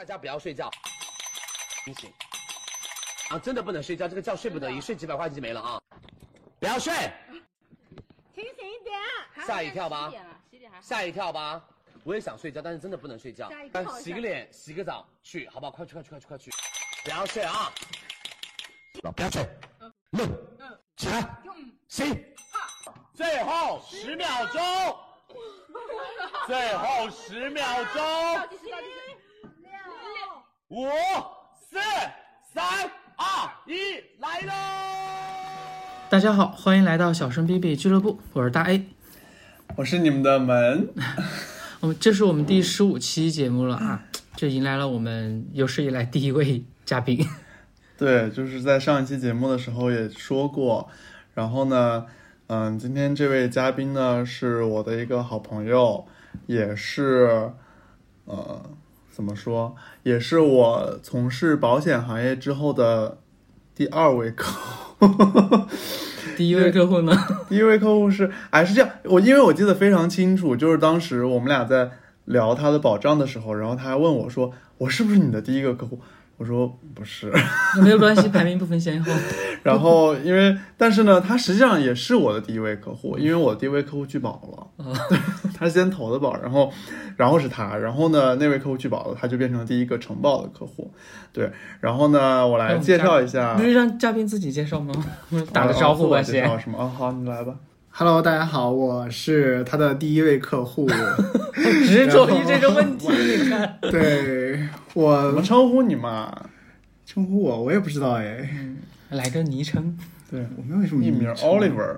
大家不要睡觉，清醒啊！真的不能睡觉，这个觉睡不得，一睡几百块钱就没了啊！不要睡，清醒一点。吓一跳吧。吓一跳吧。我也想睡觉，但是真的不能睡觉洗个脸，洗个澡，去，好不好？快去，快去，快去，快去！不要睡啊！不要睡，六，起来，醒。最后十秒钟，最后十秒钟。五、四、三、二、一，来喽！大家好，欢迎来到小声 B B 俱乐部，我是大 A。我是你们的门，我们这是我们第十五期节目了啊，这迎来了我们有史以来第一位嘉宾。对，就是在上一期节目的时候也说过，然后呢，嗯，今天这位嘉宾呢是我的一个好朋友，也是，呃，怎么说，也是我从事保险行业之后的第二位客户。第一位客户呢？第一位客户是，哎，是这样，我因为我记得非常清楚，就是当时我们俩在聊他的保障的时候，然后他还问我说，我是不是你的第一个客户？我说不是，没有关系，排名不分先后。然后因为但是呢，他实际上也是我的第一位客户，因为我第一位客户拒保了，他先投的保，然后然后是他，然后呢那位客户拒保了，他就变成了第一个承保的客户，对，然后呢我来介绍一下不，是让嘉宾自己介绍吗？打个招呼吧，先介绍先。什么？哦，好，你来吧。Hello，大家好，我是他的第一位客户。执着于这个问题，你看。对怎么我称呼你嘛？称呼我，我也不知道哎，来个昵称，对，我没有什么艺名 Oliver。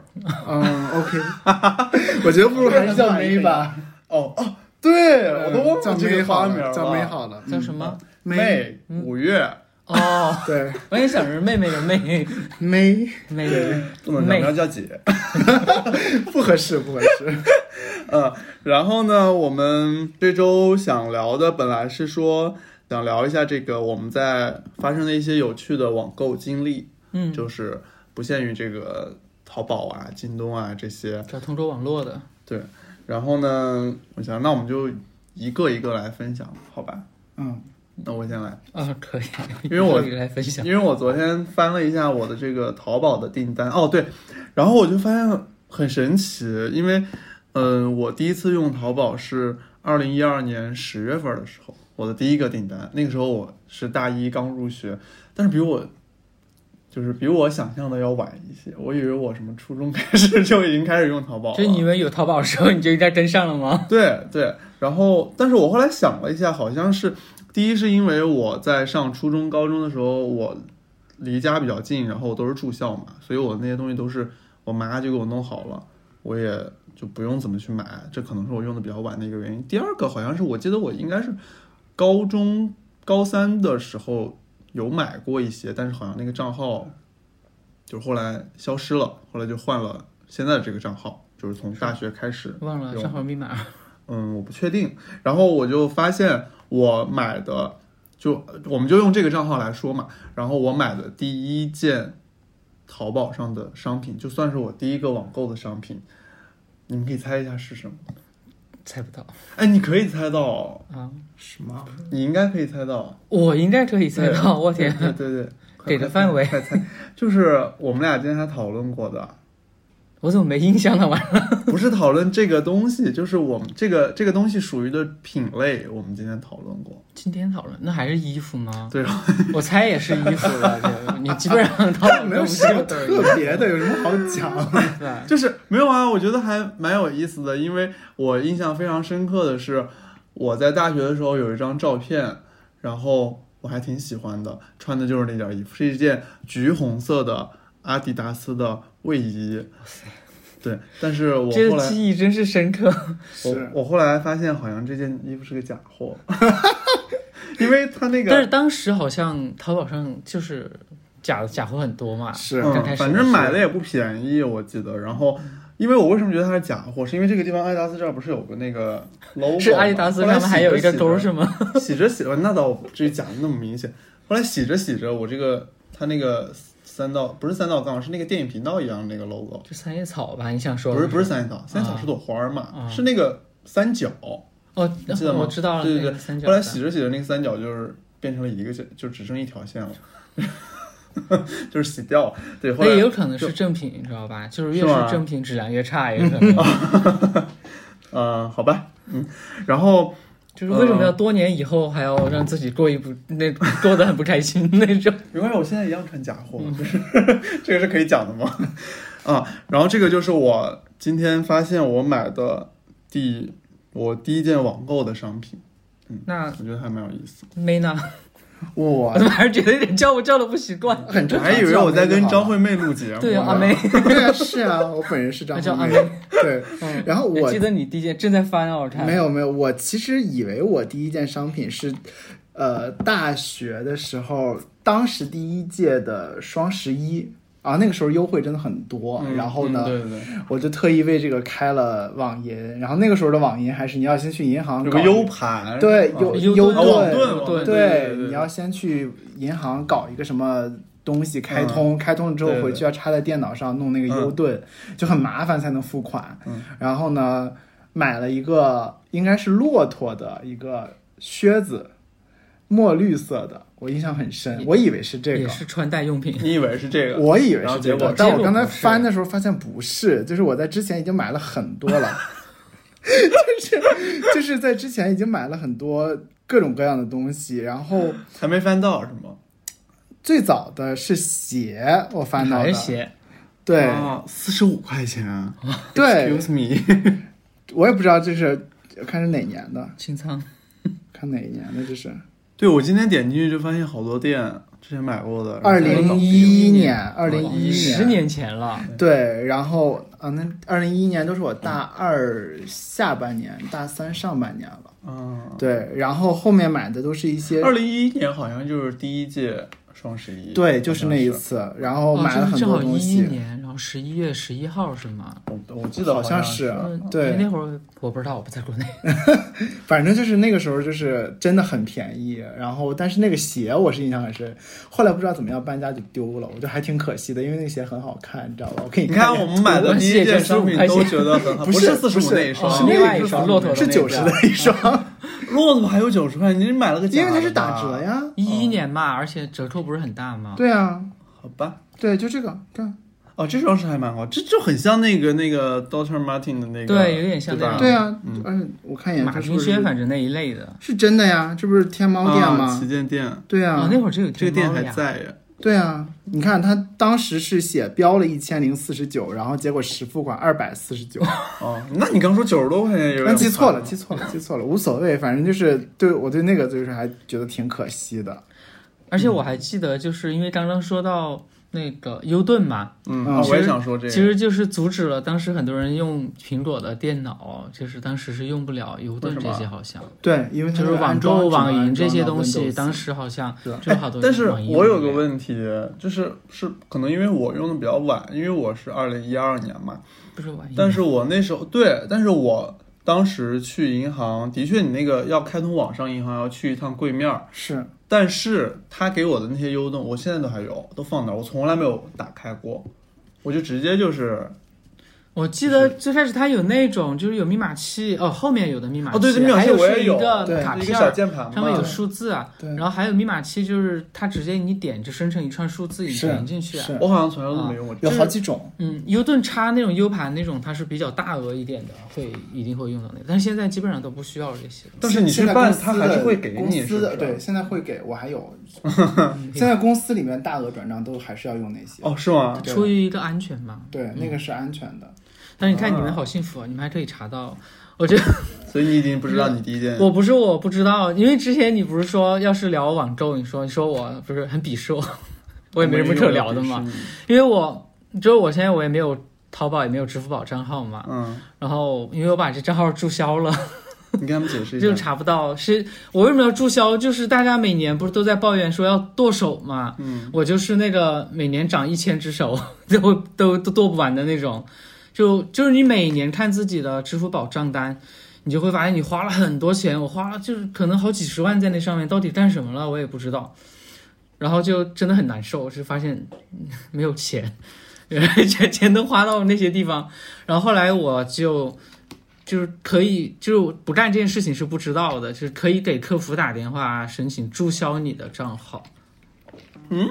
嗯，OK，我觉得不如还是叫梅吧，哦哦，对，我都忘叫了这个梅，花名了。叫梅好了，叫什么？妹，五月哦，对，我也想着妹妹的妹妹妹不能叫，妹你要叫姐。不合适，不合适。嗯，然后呢，我们这周想聊的本来是说想聊一下这个我们在发生的一些有趣的网购经历，嗯，就是不限于这个淘宝啊、京东啊这些。叫通州网络的。对，然后呢，我想那我们就一个一个来分享，好吧？嗯，那我先来。啊，可以，因为我一个来分享。因为我昨天翻了一下我的这个淘宝的订单，哦对，然后我就发现很神奇，因为，嗯、我第一次用淘宝是二零一二年十月份的时候，我的第一个订单，那个时候我是大一刚入学，但是比我，就是比我想象的要晚一些，我以为我什么初中开始就已经开始用淘宝了，就你以为有淘宝的时候，你就应该跟上了吗？对对，然后但是我后来想了一下，好像是第一是因为我在上初中、高中的时候，我离家比较近，然后我都是住校嘛，所以我那些东西都是我妈就给我弄好了，我也就不用怎么去买，这可能是我用的比较晚的一个原因。第二个好像是我记得我应该是高中高三的时候有买过一些，但是好像那个账号就是后来消失了，后来就换了现在的这个账号，就是从大学开始忘了账号密码。嗯，我不确定。然后我就发现我买的，就我们就用这个账号来说嘛。然后我买的第一件淘宝上的商品，就算是我第一个网购的商品，你们可以猜一下是什么？猜不到哎，你可以猜到，啊！什么？你应该可以猜到。我应该可以猜到，我天，对对对，给的范围快猜，就是我们俩今天还讨论过的，我怎么没印象呢？完了，不是讨论这个东西，就是我们这个这个东西属于的品类，我们今天讨论过。今天讨论那还是衣服吗？对，我猜也是衣服了，就 你基本上讨论没有什么特别的，有什么好讲？对，就是没有啊，我觉得还蛮有意思的，因为我印象非常深刻的是，我在大学的时候有一张照片，然后我还挺喜欢的，穿的就是那件衣服，是一件橘红色的阿迪达斯的卫衣。对，但是我这个后来记忆真是深刻。我我后来发现好像这件衣服是个假货，因为他那个但是当时好像淘宝上就是假假货很多嘛，是反正买的也不便宜，我记得。然后，因为我为什么觉得它是假货，是因为这个地方阿迪达斯这儿不是有个那个 logo，是阿迪达斯上面还有一个勾是吗？洗着洗着，那倒不至于假的那么明显。后来洗着洗着，我这个它那个三道不是三道杠，是那个电影频道一样的那个 logo，就三叶草吧？你想说不是不是三三叶草，三叶草是朵花儿嘛，啊是那个三角，哦，记得吗？我知道了，对对对那个三，角后来洗着洗着，那个三角就是变成了一个线，就只剩一条线了，就是洗掉了。对，后来那也有可能是正品，你知道吧？就是越是正品，质量越差，也可能。呃，好吧，嗯，然后就是为什么要多年以后还要让自己过一不那 过得很不开心那种？没关系，我现在一样穿假货，就是 这个是可以讲的吗？啊，然后这个就是我今天发现我买的第我第一件网购的商品，嗯那我觉得还蛮有意思。没呢？我我怎么还是觉得有点叫我叫的不习惯？很正常。我还以为我在跟张，惠妹录节目，对啊，阿妹，对啊，是啊，我本人是张惠妹叫阿妹。对，嗯然后我记得你第一件正在翻啊，我看没有没有，我其实以为我第一件商品是，呃，大学的时候，当时第一届的双十一啊，那个时候优惠真的很多，嗯然后呢，对对对，我就特意为这个开了网银，然后那个时候的网银还是你要先去银行搞有个 U 盘，啊对优优优盾对你要先去银行搞一个什么东西开通，开通了之后回去要插在电脑上弄那个 U 盾，就很麻烦才能付款。嗯。然后呢，买了一个应该是骆驼的一个靴子，墨绿色的，我印象很深，我以为是这个。也是穿戴用品。你以为是这个？我以为是这个结果，但我刚才翻的时候发现不是，就是我在之前已经买了很多了，就是就是在之前已经买了很多各种各样的东西，然后还没翻到是吗？最早的是鞋，我翻到的鞋，对、四十五块钱啊 对，，Excuse me，我也不知道这是看是哪年的，清仓。看哪一年的这是对我今天点进去就发现好多店之前买过的，二零一一年，二零一一年十年前了，对，然后啊，那二零一一年都是我大二下半年，大三上半年了。嗯，对，然后后面买的都是一些二零一一年好像就是第一届双十一，对，就是那一。次，然后哦买了很就是正好多东西。一一年，然后十一月十一号是吗？我我记得好像是，嗯，对那会儿我不知道，我不在国内。反正就是那个时候就是真的很便宜，然后但是那个鞋我是印象很深，后来不知道怎么样搬家就丢了，我觉得还挺可惜的，因为那个鞋很好看，你知道吧？我可以你看看我们买的第一件商品都觉得很好，不是四十五那一双，是哦另外一双骆驼是九十的一双，骆驼还有九十块，你买了个假的因为它是打折。呀。一一年嘛，而且折扣不是很大吗？对啊，好吧，对，就这个，看，哦，这双是还蛮好，这就很像那个那个 Doctor Martin 的那个，对有点像对个对啊，嗯，我看一眼，马丁靴，反正那一类的。是真的呀，这不是天猫店啊吗旗？舰店，对啊哦，，那会儿这个这个店。还在呀。对啊，你看他当时是写标了一千零四十九，然后结果实付款二百四十九，哦，那你刚说九十多块钱有那点记错了，记错了，记错了，无所谓，反正就是对我对那个就是还觉得挺可惜的。而且我还记得，就是因为刚刚说到那个优盾嘛，嗯，我也想说这个，其实就是阻止了当时很多人用苹果的电脑，就是当时是用不了优盾这些，好像。对，因为它就是网购、网银这些东西当时好像就好多但是我有个问题，就是是可能因为我用的比较晚，因为我是二零一二年嘛，不是晚，但是我那时候对，但是我当时去银行，的确你那个要开通网上银行要去一趟柜面儿，是但是他给我的那些优盾，我现在都还有，都放那儿，我从来没有打开过，我就直接就是我记得最开始它有那种就是有密码器，哦，后面有的密码器，哦对对密码还有器我也有是一个对一个卡片儿，小键盘，上面有数字啊，对然后还有密码器，就是它直接你点就生成一串数字，你是点进去啊。我好像从来都没用过这有。好几种，嗯，U 盾插那种 U 盘那种，它是比较大额一点的，会一定会用到那个，但是现在基本上都不需要这些。但是你去现在办，公司他还是会给公你，对，现在会给我还有，现在公司里面大额转账都还是要用那些，哦，是吗？出于一个安全嘛。对，那个是安全的。但是你看你们好幸福啊，你们还可以查到。我觉得 所以你已经不知道你第一件我不是我不知道，因为之前你不是说要是聊网购，你说你说我不是很鄙视我，我也没什么可聊的嘛。因为我就是我现在我也没有淘宝，也没有支付宝账号嘛。嗯，然后因为我把这账号注销了，你跟他们解释一下。就查不到。是我为什么要注销？就是大家每年不是都在抱怨说要剁手嘛？嗯，我就是那个每年长一千只手都都都剁不完的那种。就就是你每年看自己的支付宝账单，你就会发现你花了很多钱，我花了就是可能好几十万在那上面，到底干什么了我也不知道。然后就真的很难受，是发现没有钱，钱钱都花到那些地方。然后后来我就就是可以，就是不干这件事情是不知道的，就是可以给客服打电话申请注销你的账号。嗯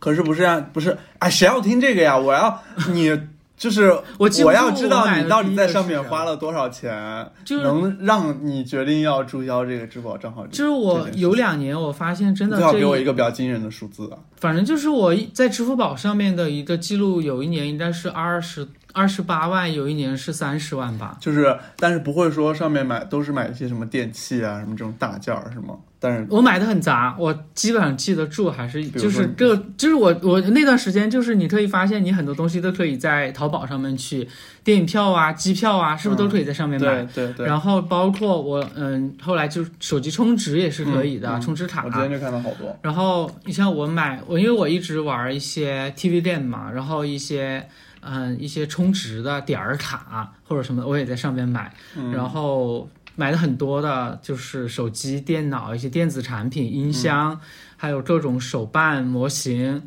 可是不是啊？不是哎？谁要听这个呀？我要 你。就是我我要知道你到底在上面花了多少钱，就是能让你决定要注销这个支付宝账号。就是我有两年，我发现真的这最好给我一个比较惊人的数字啊！反正就是我在支付宝上面的一个记录，有一年应该是二十二十八万，有一年是三十万吧。就是，但是不会说上面买都是买一些什么电器啊，什么这种大件儿是吗？但是我买的很杂，我基本上记得住，还是就是这就是我我那段时间就是你可以发现你很多东西都可以在淘宝上面去，电影票啊、机票啊，是不是都可以在上面买？对对对，然后包括我嗯，后来就手机充值也是可以的，嗯嗯充值卡。我今天就看到好多。然后你像我买我，因为我一直玩一些 TV 店嘛，然后一些嗯一些充值的点儿卡或者什么，我也在上面买。嗯然后买的很多的就是手机、电脑、一些电子产品、音箱，还有各种手办模型，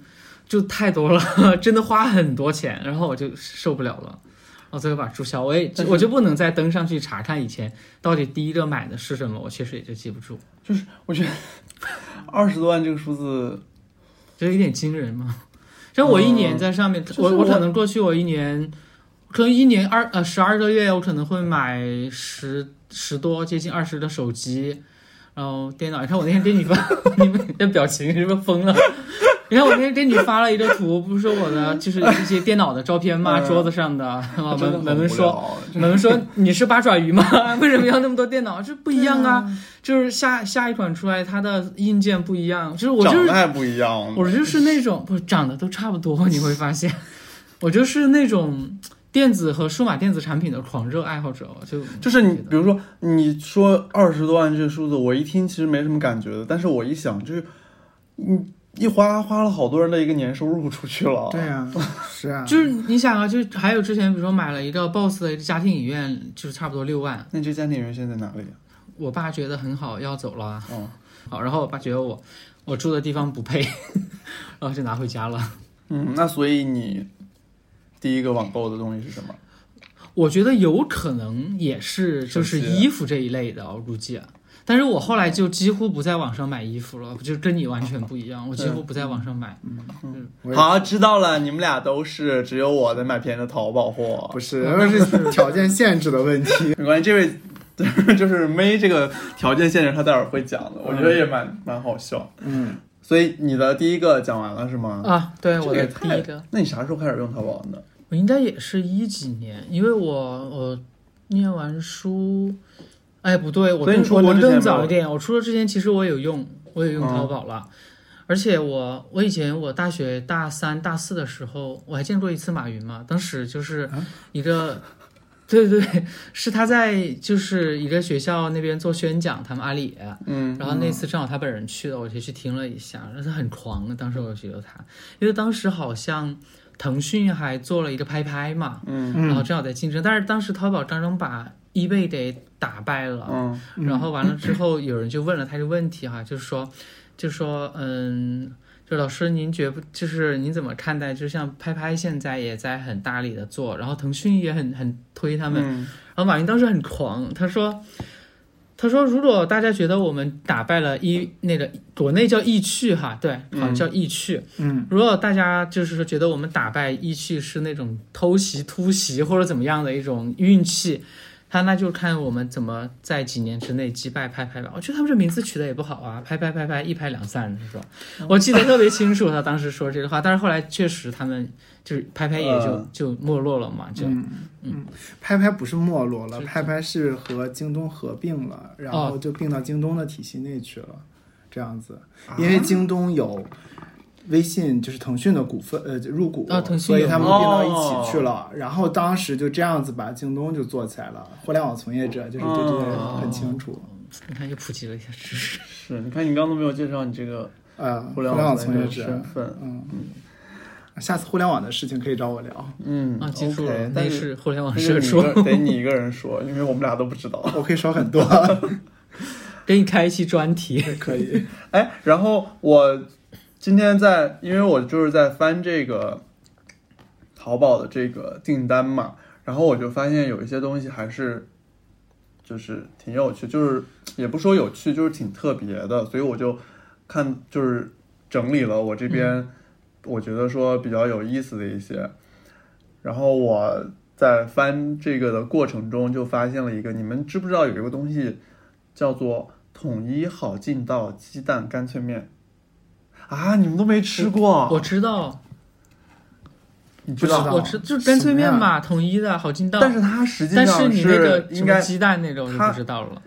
就太多了，真的花很多钱，然后我就受不了了。然后最后把注销，我也我就不能再登上去查看以前到底第一个买的是什么，我确实也就记不住，就是我觉得 二十多万这个数字，就有点惊人嘛。就我一年在上面，我我可能过去我一年，可能一年二呃十二个月，我可能会买十十多接近二十的手机，然后电脑。你看我那天给你发，你们的表情是不是疯了？你看我那天给你发了一个图，不是说我的就是一些电脑的照片吗？嗯桌子上的，然 后真的很无文文文说。聊我们说你是八爪鱼吗？为什么要那么多电脑？这不一样啊！就是下下一款出来，它的硬件不一样。就是我就是长得还不一样。我就是那种不长得都差不多，你会发现，我就是那种电子和数码电子产品的狂热爱好者。就就是你，比如说你说二十多万这个数字，我一听其实没什么感觉的，但是我一想，就是你一花花了好多人的一个年收入出去了。对啊，是啊，就是你想啊，就还有之前比如说买了一个 BOSS 的一个家庭影院，就是差不多六万。那这家庭影院现在在哪里？我爸觉得很好，要走了。哦，好，然后我爸觉得我我住的地方不配，然后就拿回家了。嗯，那所以你第一个网购的东西是什么？我觉得有可能也是就是衣服这一类的，我估计。但是我后来就几乎不在网上买衣服了，就跟你完全不一样，我几乎不在网上买。我也好，知道了，你们俩都是，只有我在买便宜的淘宝货。不是，那是条件限制的问题。没 关系，这位 就是没这个条件限制，他待会儿会讲的，我觉得也蛮蛮好笑。嗯，所以你的第一个讲完了是吗？啊，对，我的第一个，那你啥时候开始用淘宝的？我应该也是一几年，因为我我念完书，哎，不对，我跟你说我更早一点。我出国之前其实我有用，我有用淘宝了。而且我我以前我大学大三大四的时候，我还见过一次马云嘛，当时就是一个，对对对，是他在就是一个学校那边做宣讲，他们阿里，嗯，然后那次正好他本人去了，我就去听了一下，但是很狂。当时我觉得他，因为当时好像腾讯还做了一个拍拍嘛，嗯然后正好在竞争，但是当时淘宝刚刚把 eBay 给打败了，嗯然后完了之后，有人就问了他一个问题哈，就是说，就说嗯。就老师，您觉不就是您怎么看待？就像拍拍现在也在很大力的做，然后腾讯也很很推他们，嗯然后马云当时很狂，他说：“他说如果大家觉得我们打败了一那个国内叫易趣哈，对，好像叫易趣。嗯，如果大家就是说觉得我们打败易趣是那种偷袭、突袭或者怎么样的一种运气，他那就看我们怎么在几年之内击败拍拍吧。我觉得他们这名字取的也不好啊，拍拍拍拍一拍两散是吧？我记得特别清楚，他当时说这个话，但是后来确实他们就是拍拍也就、嗯就没落了嘛，就嗯。拍拍不是没落了，拍拍是和京东合并了，然哦后就并到京东的体系内去了，这样子。因为京东有微信，就是腾讯的股份，呃，入股，啊腾讯所以他们并到一起去了。然后当时就这样子把京东就做起来了。互联网从业者就是对这个很清楚。你看，又普及了一下知识。是，你看你刚刚都没有介绍你这个呃，互联网从业者身份，嗯下次互联网的事情可以找我聊，嗯啊，记住了但是互联网但是个得你一个人说，因为我们俩都不知道。我可以说很多，给你开一期专题。可以。哎，然后我今天在，因为我就是在翻这个淘宝的这个订单嘛，然后我就发现有一些东西还是就是挺有趣，就是也不说有趣，就是挺特别的，所以我就看就是整理了我这边我觉得说比较有意思的一些，然后我在翻这个的过程中就发现了一个，你们知不知道有一个东西叫做统一好劲道鸡蛋干脆面啊？你们都没吃过？我知道，你知道？我吃就是干脆面什么嘛，统一的好劲道。但是它实际但上是你那个应该什么鸡蛋那个我就不知道了，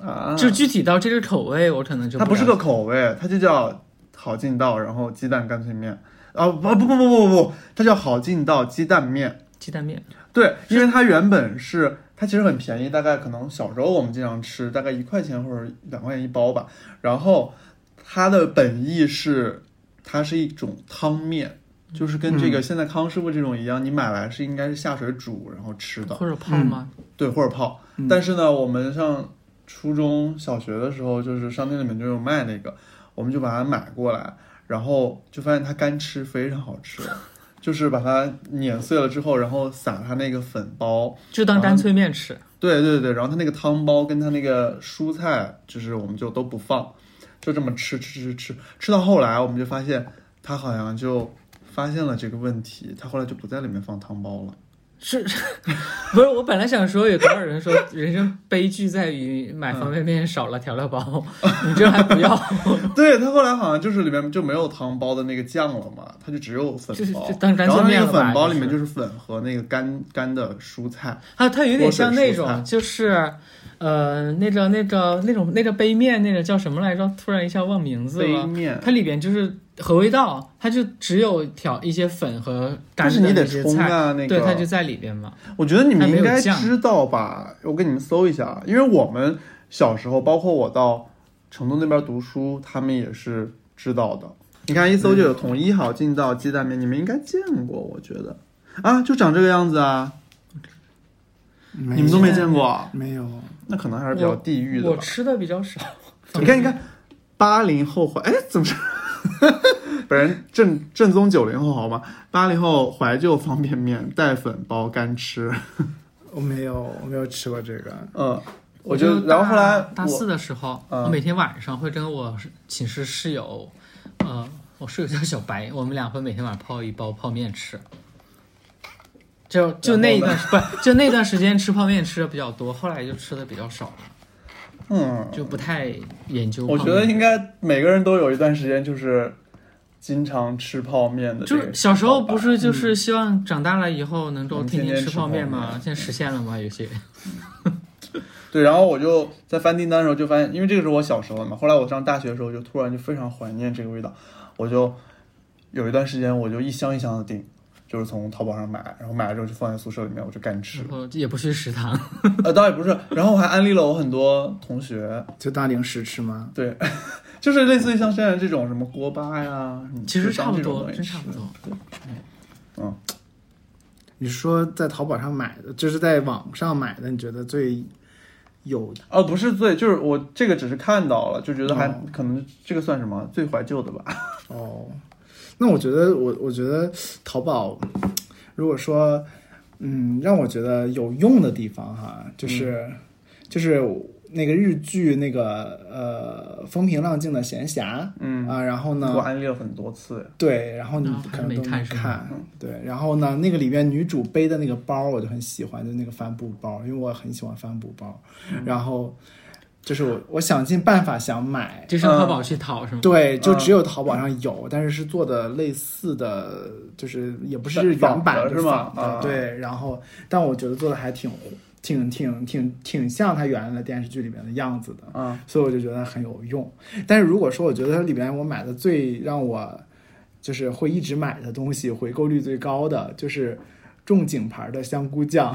啊，就具体到这个口味，我可能就它不是个口味，它就叫好劲道，然后鸡蛋干脆面啊，不不不不不不，它叫好劲道鸡蛋面。鸡蛋面。对，因为它原本是它其实很便宜，大概可能小时候我们经常吃，大概一块钱或者两块钱一包吧。然后它的本意是它是一种汤面，就是跟这个现在康师傅这种一样，你买来是应该是下水煮然后吃的，或者泡吗？对，或者泡。但是呢，我们上初中小学的时候，就是商店里面就有卖那个，我们就把它买过来，然后就发现它干吃非常好吃。就是把它碾碎了之后，然后撒它那个粉包，就当干脆面吃。对对对，然后它那个汤包跟它那个蔬菜，就是我们就都不放，就这么吃吃吃吃吃到后来，我们就发现他好像就发现了这个问题，他后来就不在里面放汤包了。是，不是我本来想说有多少人说人生悲剧在于买方便面少了调料包，你这还不要，对，他后来好像就是里面就没有汤包的那个酱了嘛，它就只有粉包，就是当干脆然后那个面粉包里面就就是粉和那个干干的蔬菜。啊它有点像那种就是。呃，那个、那个、那种、那个杯面，那个叫什么来着？突然一下忘名字了。杯面它里边就是合味道，它就只有调一些粉和干的但是你得那些菜，冲啊，那个对，它就在里边嘛。我觉得你们应该知道吧？我给你们搜一下，啊因为我们小时候，包括我到成都那边读书，他们也是知道的。你看一搜就有统一好劲道鸡蛋面，你们应该见过，我觉得啊，就长这个样子啊，你你们都没见过啊，没有？那可能还是比较地域的吧。我吃的比较少。你看，你看，八零后怀，哎，怎么是？本人正正宗九零后好吗？八零后怀旧方便面，带粉包干吃。我没有，我没有吃过这个。嗯，我就就，然后后来大四的时候，嗯我每天晚上会跟我寝室室友，呃，我室友叫小白，我们俩会每天晚上泡一包泡面吃。就就那一段不是就那段时间吃泡面吃的比较多，后来就吃的比较少了，嗯，就不太研究。我觉得应该每个人都有一段时间就是经常吃泡面的就是小时候不是嗯就是希望长大了以后能够天天天吃泡泡面吗？面现在实现了吗？有些 对，然后我就在翻订单的时候就发现，因为这个是我小时候的嘛，后来我上大学的时候就突然就非常怀念这个味道，我就有一段时间我就一箱一箱的订，就是从淘宝上买，然后买了之后就放在宿舍里面，我就干吃然。后也不去食堂，呃，倒也不是，然后我还安利了我很多同学，就当零食吃吗？对，就是类似于像现在这种什么锅巴呀，你其实差不多，真差不多。嗯你说在淘宝上买的，就是在网上买的，你觉得最有哦，不是最，就是我这个只是看到了，就觉得还、哦可能这个算什么最怀旧的吧。哦？那我觉得我我觉得淘宝，如果说嗯让我觉得有用的地方哈，就是、就是那个日剧那个呃风平浪静的闲暇嗯，啊，然后呢我安利了很多次。对，然后你啊可能都没还没看看，对，然后呢，那个里面女主背的那个包我就很喜欢，就那个帆布包，因为我很喜欢帆布包，然后就是我我想尽办法想买，就上淘宝去淘是吗？对，就嗯只有淘宝上有，但是是做的类似的，就是也不是原版，是吗啊，对，然后但我觉得做的还挺挺挺挺挺像它原来的电视剧里面的样子的，啊，所以我就觉得很有用。但是如果说我觉得它里边我买的最让我就是会一直买的东西，回购率最高的就是仲景牌的香菇酱，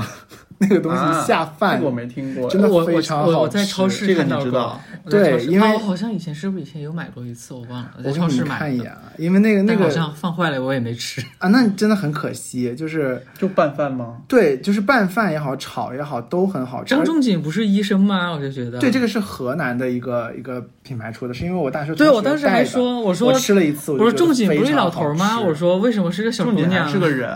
那个东啊西下饭这个我没听过。真的我非常好我我在吃超市这个看到过你知道，对因为我好像以前是不是以前有买过一次，我忘了，在超市买看一眼，啊，因为那个那个好像放坏了，我也没吃。啊，那真的很可惜，就是就拌饭吗？对，就是拌饭也好，炒也好，都很好吃。张仲景不是医生吗？我就觉得对，这个是河南的一个一个品牌出的，是因为我大学对我当时还说，我说我吃了一次，我说仲景不是老头吗？我说为什么是个小姑娘？是个人，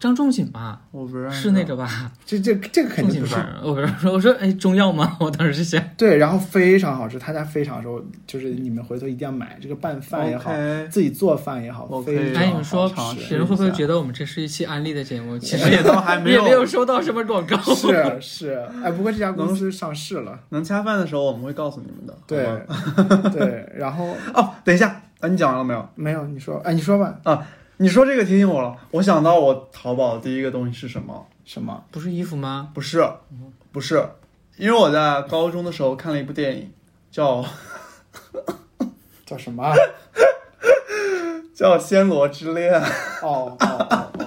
张仲景吧，我不认识。是那个吧？这这这个肯定不是。我说，我说哎，中药吗？我当时是想，对，然后非常好吃，他家非常好吃，就是你们回头一定要买，这个拌饭也好自己做饭也好 OK 非常哎，你们说别人会不会觉得我们这是一期安利的节目？其实也都还没有 也有没有收到什么广告。是是，哎，不过这家公司上市了，能恰饭的时候我们会告诉你们的。对对，然后哦，等一下，啊，你讲完了没有？没有你说，哎，你说吧，啊，你说这个提醒我了，我想到我淘宝的第一个东西是什么？什么？不是衣服吗？不是，不是，因为我在高中的时候看了一部电影，叫 叫什么啊？叫《暹罗之恋》。哦哦哦哦，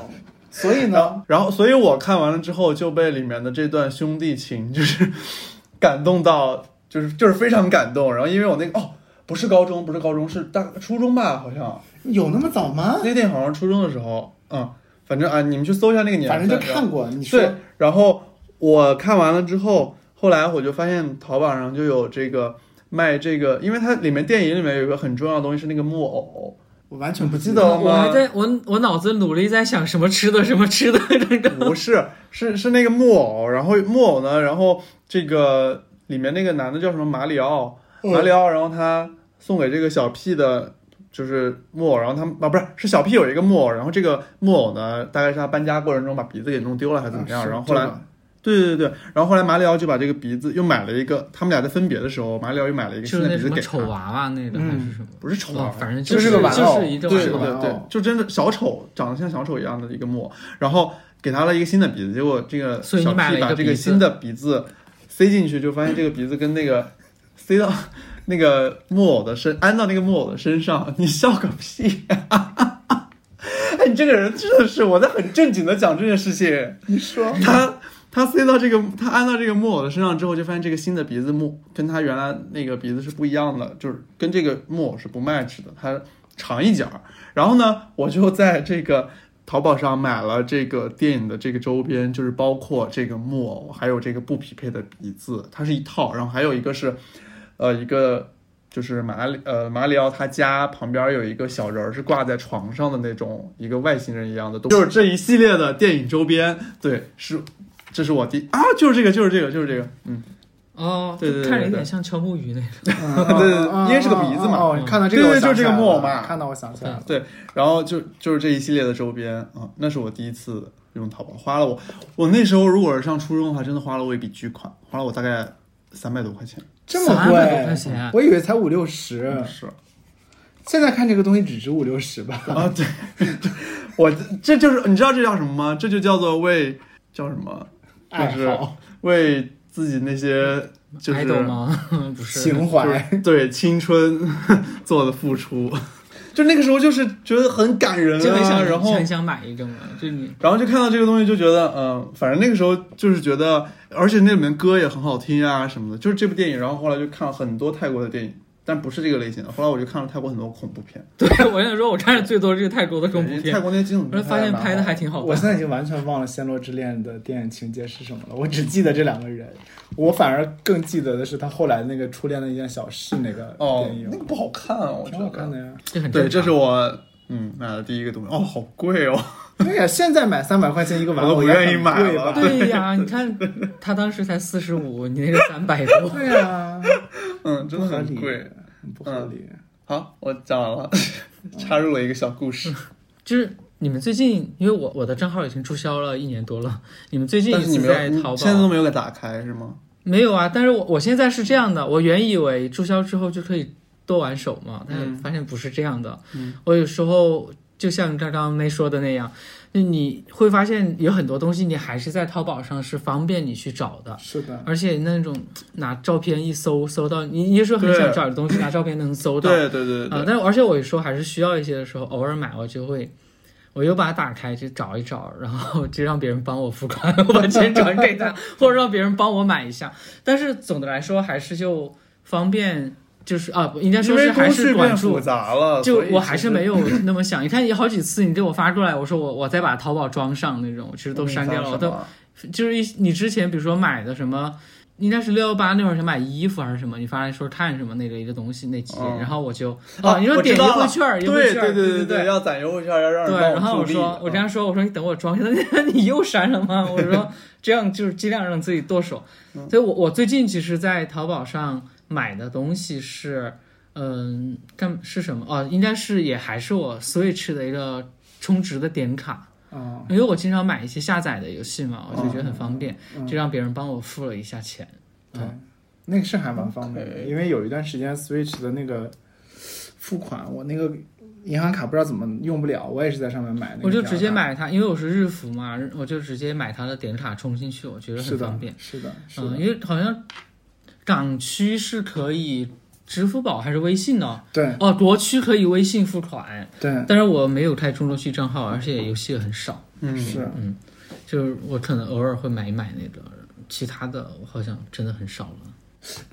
所以呢，然后，所以我看完了之后就被里面的这段兄弟情就是 感动到，就是就是非常感动。然后因为我那个哦，不是高中，不是高中，是大初中吧，好像有那么早吗那？个电影好像初中的时候，嗯，反正啊，你们去搜一下那个年份，反正就看过，你说对，然后我看完了之后，后来我就发现淘宝上就有这个卖这个，因为它里面电影里面有一个很重要的东西是那个木偶，我完全不记得了吗我还在我我脑子努力在想什么吃的什么吃的那个。不是，是是那个木偶，然后木偶呢，然后这个里面那个男的叫什么马里奥，马里奥，然后他送给这个小 P 的。就是木偶，然后他们啊不是是小 P 有一个木偶，然后这个木偶呢，大概是他搬家过程中把鼻子给弄丢了还是怎么样，啊然后后来对对对对，然后后来马里奥就把这个鼻子又买了一个，他们俩在分别的时候，马里奥又买了一个新的鼻子给他，丑娃娃那个还是什么？不是丑娃娃哦，反正就是个玩偶就是一个对。对对，就真的小丑，长得像小丑一样的一个木偶，然后给他了一个新的鼻子，结果这个小 P 把这个新的鼻子塞进去，就发现这个鼻子跟那个塞到那个木偶的身，安到那个木偶的身上，你笑个屁！哎，你这个人真的是，我在很正经的讲这件事情。你说他他塞到这个，他安到这个木偶的身上之后，就发现这个新的鼻子木跟他原来那个鼻子是不一样的，就是跟这个木偶是不 match 的，它长一截儿。然后呢，我就在这个淘宝上买了这个电影的这个周边，就是包括这个木偶，还有这个不匹配的鼻子，它是一套。然后还有一个是，呃，一个就是马里呃马里奥他家旁边有一个小人儿，是挂在床上的那种一个外星人一样的东西，就是这一系列的电影周边，对，是这是我第啊，就是这个，就是这个，就是这个，嗯，哦，对对对看着有点像敲木鱼那种。对对对因为是个鼻子嘛哦，看到这个我对对就是这个木偶嘛看到我想起来了，对，然后就就是这一系列的周边啊，那是我第一次用淘宝，花了我我那时候如果是上初中的话，真的花了我一笔巨款，花了我大概三百多块钱，这么贵块钱我以为才五六十，是现在看这个东西只值五六十吧？啊，对，我这就是你知道这叫什么吗？这就叫做为叫什么？爱就是好、为自己那些就是爱豆吗？不是，情怀，对青春 做的付出，就那个时候就是觉得很感人啊，就很想然后很想买一个嘛，就你然后就看到这个东西就觉得，嗯，反正那个时候就是觉得，而且那里面歌也很好听啊什么的，就是这部电影。然后后来就看了很多泰国的电影，但不是这个类型的。后来我就看了泰国很多恐怖片，对我跟你说，我看的最多是泰国的恐怖片泰，国那些惊悚片发现拍的还挺挺好看。我现在已经完全忘了《暹罗之恋》的电影情节是什么了，我只记得这两个人。我反而更记得的是他后来那个初恋的一件小事那个哦电影，，那个不好看啊，我觉挺好看。的呀。对，这是我嗯买的第一个东西，哦，好贵哦。对呀，现在买三百块钱一个玩我都不愿意买了？对呀，你看他当时才四十五，你那个三百多，对呀，嗯，真的很贵。，很不合理。好，我讲完了，插入了一个小故事。就是你们最近，因为我我的账号已经注销了一年多了，你们最近你次没有，在淘宝现在都没有给打开是吗？没有啊？但是我我现在是这样的，我原以为注销之后就可以多玩手嘛，但是嗯发现不是这样的。嗯我有时候就像刚刚那说的那样，就你会发现有很多东西你还是在淘宝上是方便你去找的。是的，而且那种拿照片一搜搜到，你你说很想找的东西，拿照片能搜到。对对对啊、但而且我有时候还是需要一些的时候，偶尔买我就会，我又把它打开去找一找，然后就让别人帮我付款，我把钱转给他，或者让别人帮我买一下。但是总的来说还是就方便，就是啊，应该说是还是管住。杂了，就我还是没有 那么想，你看有好几次你给我发过来，我说我我再把淘宝装上那种，其实都删掉了，我都就是一你之前比如说买的什么应该是六幺八那会儿想买衣服还是什么，你发来说看什么那个一个东西那节，嗯然后我就啊哦，你说点优惠券，优惠对券对，对对对，要攒优惠券，要让人对，然后我说，我这样嗯说，我说你等我装一下，你又删了吗？我说这样就是尽量让自己剁手。嗯所以我我最近其实，在淘宝上买的东西是，嗯，干是什么？哦，应该是也还是我 Switch 的一个充值的点卡，啊，因为我经常买一些下载的游戏嘛，我就觉得很方便，嗯就让别人帮我付了一下钱。对，那个是还蛮方便的，因为有一段时间 Switch 的那个付款，我那个银行卡不知道怎么用不了，我也是在上面买那个。我就直接。买它，因为我是日服嘛，我就直接买它的点卡充进去，我觉得很方便。，是的，是嗯，的，因为好像港区是可以支付宝还是微信呢对哦，国区可以微信付款，对但是我没有开中国区账号，而且游戏也很少，嗯是。嗯就是我可能偶尔会买一买那个，其他的我好像真的很少了。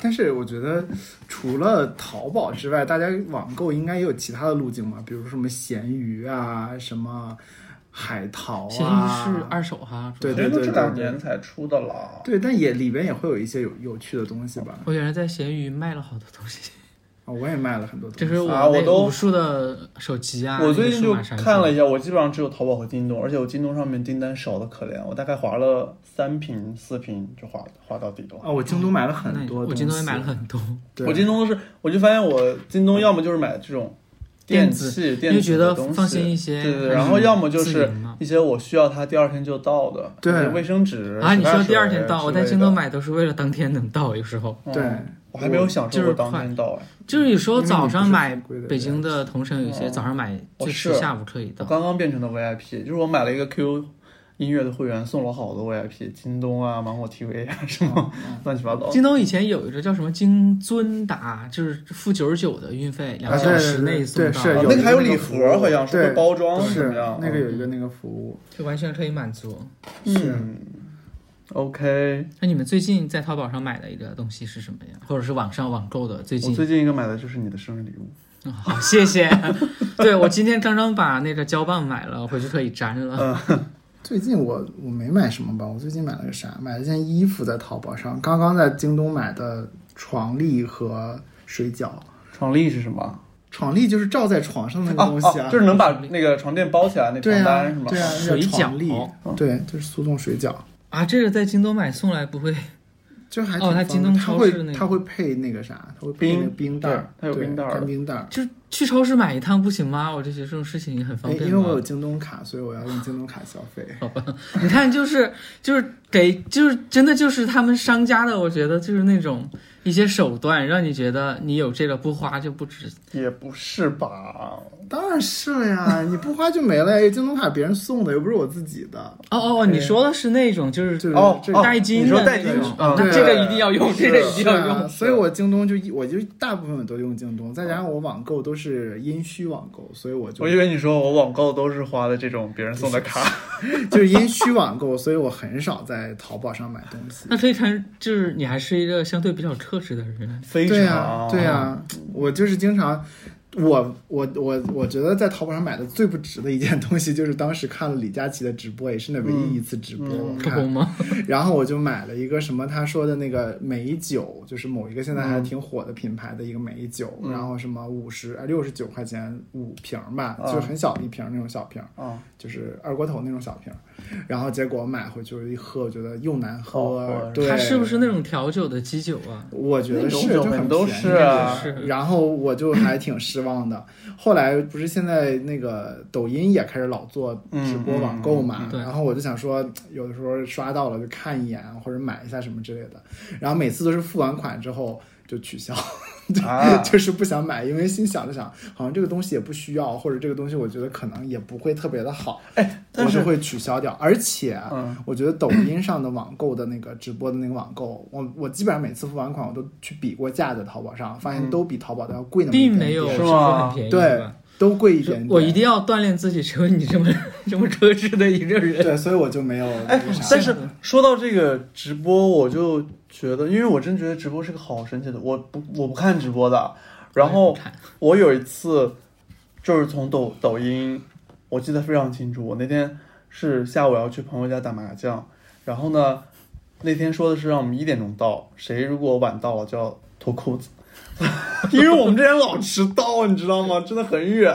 但是我觉得，除了淘宝之外，大家网购应该也有其他的路径嘛，比如什么闲鱼啊，什么海淘闲鱼啊，是二手哈，对主要都这两年才出的了。对，但也里边也会有一些有有趣的东西吧。我原来在闲鱼卖了好多东西，啊、我也卖了很多东西，就是啊我都那无数的手机啊，我最近就看了一下，我基本上只有淘宝和京东，而且我京东上面订单少的可怜，我大概划了三瓶四瓶就划划到底了。啊，我京东买了很多东西，我京东也买了很多，我京东都是，我就发现我京东要么就是买这种电电子器、电子觉得放心一些对对对，然后要么就是一些我需要它第二天就到的，对卫生纸啊，你说第二天到，我在京东，买都是为了当天能到，有时候嗯对，我还没有享受就是过当天到哎。就是有时候早上买北京的同城有些哦早上买哦就是是下午可以到，我刚刚变成的 VIP，就是我买了一个 QQ 音乐的会员，送了好多 VIP，京东啊、芒果 TV 啊 什么乱七八糟。京东以前有一个叫什么京尊达，就是付九十九的运费，两小时内送到，对是那个还有礼盒，好像是包装怎是么样？那个有一个那个服务，就完全可以满足。嗯，OK。那你们最近在淘宝上买的一个东西是什么呀？或者是网上网购的？最近我最近一个买的就是你的生日礼物，嗯好，谢谢。对我今天刚刚把那个胶棒买了，回去可以粘了。最近我我没买什么吧，我最近买了个啥？买了件衣服在淘宝上，刚刚在京东买的床笠和水饺。床笠是什么？床笠就是罩在床上的那个哦东西啊，哦，就是能把那个床垫包起来那床单是吗？对啊，那水饺，对，就是速冻水饺，啊，这个在京东买送来不会就还哦它京东它会超市那个它会配那个啥，它会配那个冰冰袋它有冰袋儿干冰袋儿。就去超市买一趟不行吗？我就觉得这种事情很方哎，便因为我有。京东卡，所以我要用京东卡消费。好吧你看，就是就是给就是真的就是他们商家的，我觉得就是那种一些手段，让你觉得你有这个不花就不值。也不是吧？当然是了呀，你不花就没了呀。京东卡别人送的，又不是我自己的。哦哦哦，你说的是那种就是就是哦代金你说的那种代金这个一定要用，这个一定要用。所以我京东就一我就大部分都用京东，再加上我网购都是阴虚网购，所以我就我以为你说我网购都是花的这种别人送的卡，就是阴虚网购，所以我很少在淘宝上买东西。那可以看，就是你还是一个相对比较克制的人。非对呀、常对呀、我就是经常，我我我我觉得在淘宝上买的最不值的一件东西，就是当时看了李佳琦的直播，也是那唯一一次直播，我看，吗？然后我就买了一个什么他说的那个美酒，就是某一个现在还挺火的品牌的一个美酒，嗯。然后什么五十呃六十九块钱五瓶吧，啊就是很小一瓶那种小瓶，啊，就是二锅头那种小瓶，然后结果买回去一喝，我觉得又难喝，喝对，它是不是那种调酒的基酒啊？我觉得是，很便宜是啊。然后我就还挺失望的。后来不是现在那个抖音也开始老做直播网购嘛，然后我就想说，有的时候刷到了就看一眼或者买一下什么之类的，然后每次都是付完款之后就取消，啊就是不想买，因为心想着想，好像这个东西也不需要，或者这个东西我觉得可能也不会特别的好，哎，但是我就会取消掉。而且，嗯我觉得抖音上的网购的那个直播的那个网购，我我基本上每次付完款，我都去比过价，在淘宝上发现都比淘宝的要贵那么一点点并没有是说吗很便宜对？都贵一点点。我一定要锻炼自己，成为你这么这么克制的一个人。对，所以我就没有哎。但是说到这个直播，我就觉得，因为我真觉得直播是个好神奇的，我不我不看直播的。然后我有一次就是从抖抖音，我记得非常清楚，我那天是下午要去朋友家打麻将，然后呢，那天说的是让我们一点钟到，谁如果晚到了就要脱裤子，因为我们之前老迟到，你知道吗？真的很远，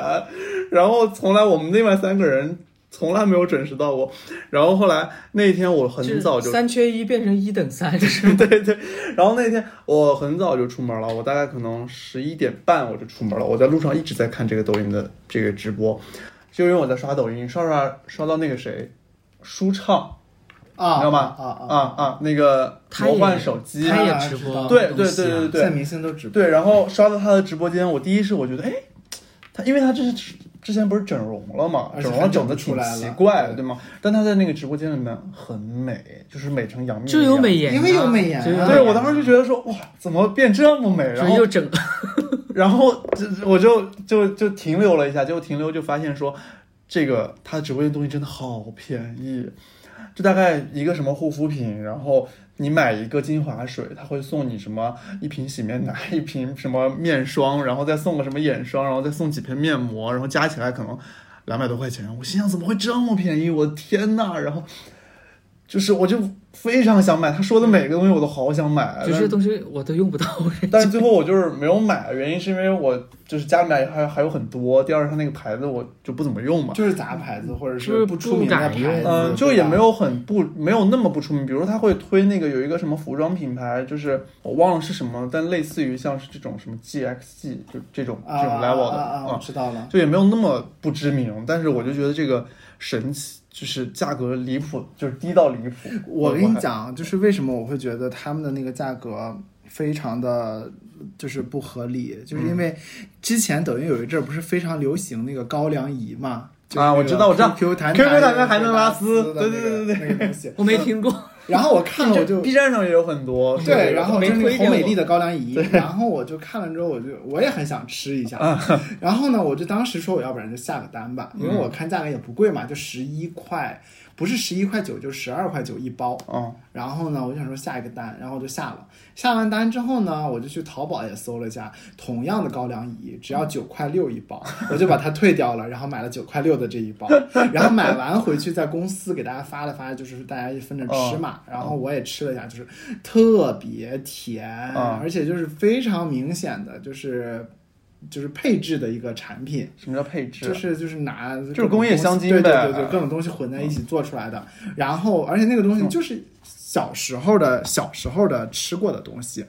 然后从来我们另外三个人从来没有准时到过，然后后来那天我很早就三缺一变成一等三，是吗？对对，然后那天我很早就出门了，我大概可能十一点半我就出门了。我在路上一直在看这个抖音的这个直播，就因为我在刷抖音，刷刷刷到那个谁，舒畅，啊，你知道吗？啊啊啊啊，那个他也魔幻手机，他也啊直播知道对对对对对现在明星都直播，对，然后刷到他的直播间，我第一是我觉得，哎，他因为他这是之前不是整容了嘛，整容整的挺奇怪，的对。吗？但他在那个直播间里面很美，就是美成杨幂就有美颜啊，因为有美颜对我当时就觉得说，哇，怎么变这么美？然后又整，然后就我就就就停留了一下，结果停留就发现说，这个他的直播间东西真的好便宜，就大概一个什么护肤品，然后你买一个精华水，他会送你什么一瓶洗面奶，一瓶什么面霜，然后再送个什么眼霜，然后再送几片面膜，然后加起来可能两百多块钱。我心想怎么会这么便宜？我的天呐！然后就是我就非常想买，他说的每个东西我都好想买，但就这东西我都用不到。但是最后我就是没有买，原因是因为我就是家里面还还有很多，第二是它那个牌子我就不怎么用嘛，就是杂牌子或者就是是不出名的牌子，嗯，就也没有很不没有那么不出名，比如他会推那个有一个什么服装品牌，就是我忘了是什么，但类似于像是这种什么 GXG 就这种啊这种 level 的啊啊啊，我知道了。就也没有那么不知名，但是我就觉得这个神奇，就是价格离谱，就是低到离谱。我跟你，讲，就是为什么我会觉得他们的那个价格非常的，就是不合理，就是因为之前抖音有一阵儿不是非常流行那个高粱饴嘛。啊我知道我知道 QQ 弹 QQ 弹弹弹还能拉丝对对对对对那个东西。我没听过，然后我看了我就 B 站上也有很多。对，然后就是那个没推荐我红美丽的高粱饴，然后我就看了之后，我就我也很想吃一下。然后呢，我就当时说我要不然就下个单吧，因为我看价格也不贵嘛，就十一块，不是十一块九，就十二块九一包。嗯，然后呢，我就想说下一个单，然后我就下了。下完单之后呢，我就去淘宝也搜了一下，同样的高粱饴只要九块六一包，我就把它退掉了，然后买了九块六的这一包。然后买完回去在公司给大家发了发，就是大家就分着吃嘛。然后我也吃了一下，就是特别甜，嗯而且就是非常明显的，就是就是配置的一个产品。什么叫配置？啊就是就是拿就是工业香精对对对对，各种东西混在一起做出来的。然后，而且那个东西就是小时候的小时候的吃过的东西，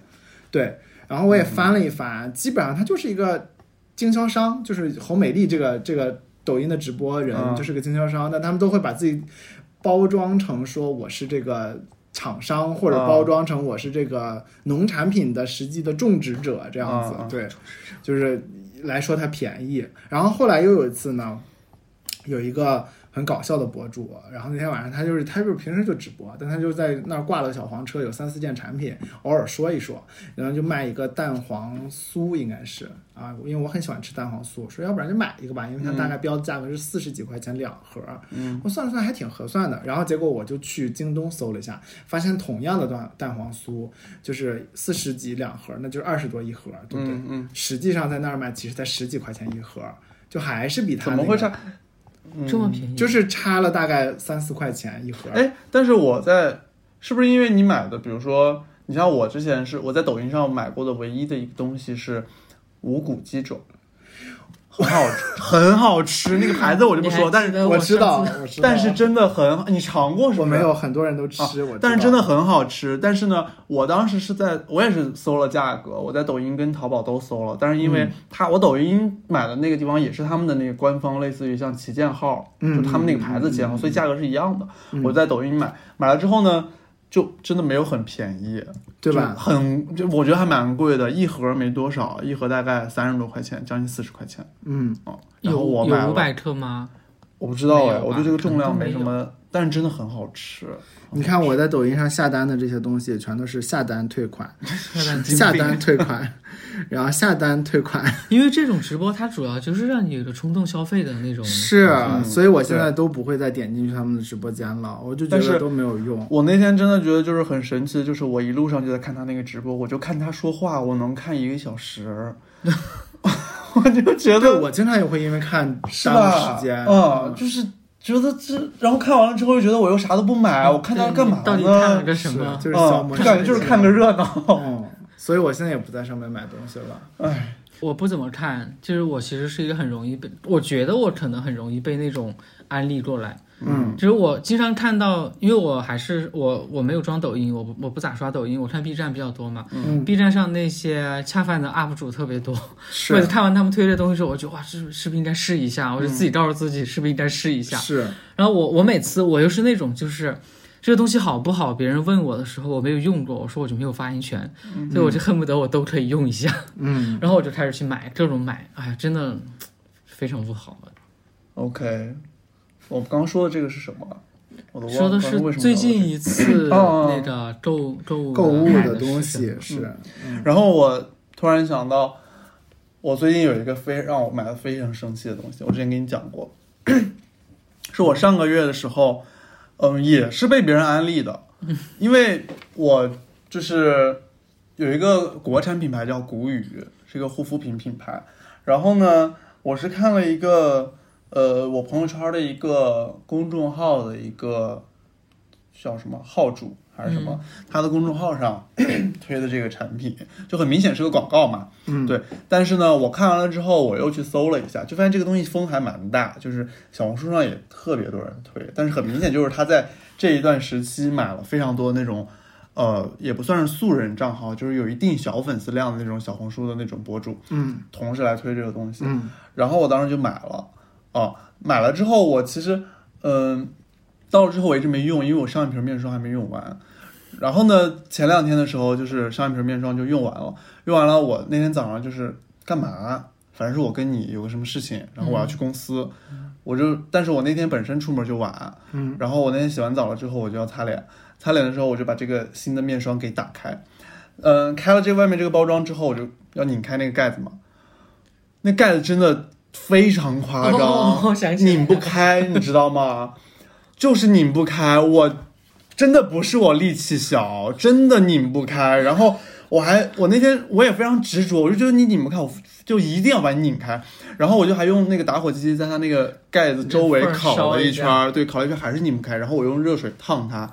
对。然后我也翻了一翻，基本上它就是一个经销商，就是侯美丽这个这个抖音的直播人嗯就是个经销商，但他们都会把自己包装成说我是这个。厂商或者啊包装成我是这个农产品的实际的种植者这样子对，就是来说它便宜。然后后来又有一次呢，有一个很搞笑的博主，然后那天晚上他就是他就是平时就直播，但他就在那儿挂了个小黄车，有三四件产品，偶尔说一说，然后就卖一个蛋黄酥，应该是啊，因为我很喜欢吃蛋黄酥，说要不然就买一个吧，因为它大概标的价格是四十几块钱两盒，嗯，我算了算还挺合算的。然后结果我就去京东搜了一下，发现同样的蛋蛋黄酥就是四十几两盒，那就是二十多一盒，对不对？嗯嗯，实际上在那儿卖，其实才十几块钱一盒，就还是比他、那个、怎么会差？嗯这么便宜，就是差了大概三四块钱一盒。哎，但是我在是不是因为你买的，比如说，你像我之前是我在抖音上买过的唯一的一个东西是无骨鸡肘，很好吃，很好吃。那个牌子我就不说，但是我知道上次，我知道，但是真的很好，你尝过是吗？我没有，很多人都吃，我但是真的很好吃。但是呢，我当时是在我也是搜了价格，我在抖音跟淘宝都搜了，但是因为嗯它我抖音买的那个地方也是他们的那个官方，类似于像旗舰号，嗯就他们那个牌子旗舰号，所以价格是一样的。嗯我在抖音买，买了之后呢。就真的没有很便宜，对吧就很，就我觉得还蛮贵的，一盒没多少，一盒大概三十多块钱，将近四十块钱嗯，哦。然后我买了，有五百克吗？我不知道哎，我对这个重量没什么，但是真的很好吃。你看我在抖音上下单的这些东西，全都是下单退款，下单下单退款，然后下单退款，因为这种直播它主要就是让你有个冲动消费的那种。是，所以我现在都不会再点进去他们的直播间了，我就觉得都没有用。我那天真的觉得就是很神奇，就是我一路上就在看他那个直播，我就看他说话，我能看一个小时，我就觉对，得我经常也会因为看是耽误？时间，嗯，就是觉得这，然后看完了之后又觉得我又啥都不买，我看它干嘛呢？到底看了个什是么？就是感觉就是看个。热闹。嗯，所以我现在也不在上面买东西了。唉，我不怎么看，就是我其实是一个很容易被，我觉得我可能很容易被那种安利过来。嗯。就是我经常看到，因为我还是我我没有装抖音，我不我不咋刷抖音，我看 B 站比较多嘛。嗯，B 站上那些恰饭的 UP 主特别多，是。每次看完他们推这东西之后，我就哇，是是不是应该试一下？我就自己告诉自己，是不是应该试一下？是，然后我我每次我又是那种就是这个东西好不好，别人问我的时候我没有用过，我说我就没有发言权，所以我就恨不得我都可以用一下，嗯，然后我就开始去买各种买，哎呀，真的非常不好。OK，我刚刚说的这个是什么？我都忘了。说的是最近一次哦那个购购物购物的的东西是，嗯。然后我突然想到，我最近有一个非让我买的非常生气的东西，我之前跟你讲过，是我上个月的时候，嗯，也是被别人安利的，因为我就是有一个国产品牌叫谷雨，是一个护肤品品牌，然后呢，我是看了一个呃我朋友圈的一个公众号的一个叫什么号主还是什么，他的公众号上 推的这个产品，就很明显是个广告嘛。嗯，对。但是呢，我看完了之后，我又去搜了一下，就发现这个东西风还蛮大，就是小红书上也特别多人推，但是很明显就是他在这一段时期买了非常多那种。呃，也不算是素人账号，就是有一定小粉丝量的那种小红书的那种博主，嗯同时来推这个东西。嗯然后我当时就买了，啊，买了之后我其实，嗯、到了之后我一直没用，因为我上一瓶面霜还没用完。然后呢，前两天的时候就是上一瓶面霜就用完了，用完了我那天早上就是干嘛？反正是我跟你有个什么事情，然后我要去公司，我就，但是我那天本身出门就晚，嗯，然后我那天洗完澡了之后我就要擦脸，擦脸的时候我就把这个新的面霜给打开，嗯，开了这个外面这个包装之后，我就要拧开那个盖子嘛，那盖子真的非常夸张，拧不开，你知道吗？就是拧不开，我真的不是我力气小，真的拧不开。然后我还我那天我也非常执着，我就觉得你拧不开，我就一定要把你拧开。然后我就还用那个打火机在它那个盖子周围烤了一圈，对，烤了一圈还是拧不开。然后我用热水烫它，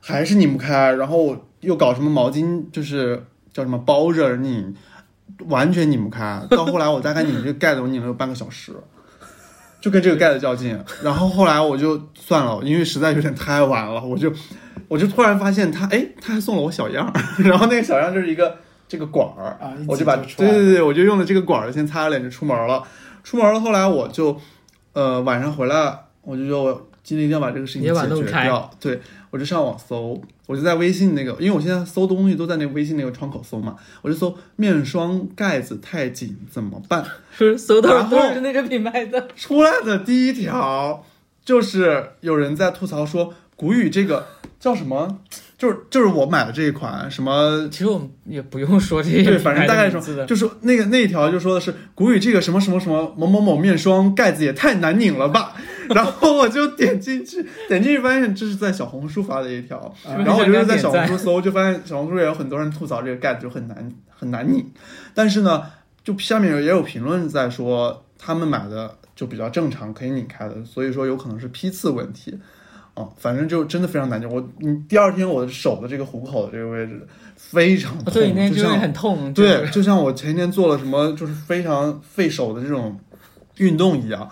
还是拧不开。然后我又搞什么毛巾，就是叫什么包着拧，完全拧不开。到后来我大概拧这个盖子，我拧了有半个小时。就跟这个盖子较劲，然后后来我就算了，因为实在有点太晚了，我就我就突然发现他，哎，他还送了我小样儿，然后那个小样就是一个这个管儿，啊我就把对对对，我就用了这个管儿先擦了脸就出门了，出门了，后来我就呃晚上回来，我就说我今天一定要把这个事情解决掉，对我就上网搜，我就在微信那个，因为我现在搜东西都在那个微信那个窗口搜嘛，我就搜面霜盖子太紧怎么办？是搜到都是那个品牌的，出来的第一条就是有人在吐槽说谷雨这个叫什么，就是就是我买的这一款什么。其实我们也不用说这些对，反正大概说就是那个那一条就说的是谷雨这个什么什么什么某某某面霜盖子也太难拧了吧，然后我就点进去，点进去发现这是在小红书发的一条，然后我就是在小红书搜，就发现小红书也有很多人吐槽这个盖子就很难很难拧，但是呢，就下面也有评论在说他们买的就比较正常，可以拧开的，所以说有可能是批次问题。啊，反正就真的非常难拧。我，你第二天我的手的这个虎口的这个位置非常痛，就像很痛，对，就像我前天做了什么，就是非常费手的这种运动一样。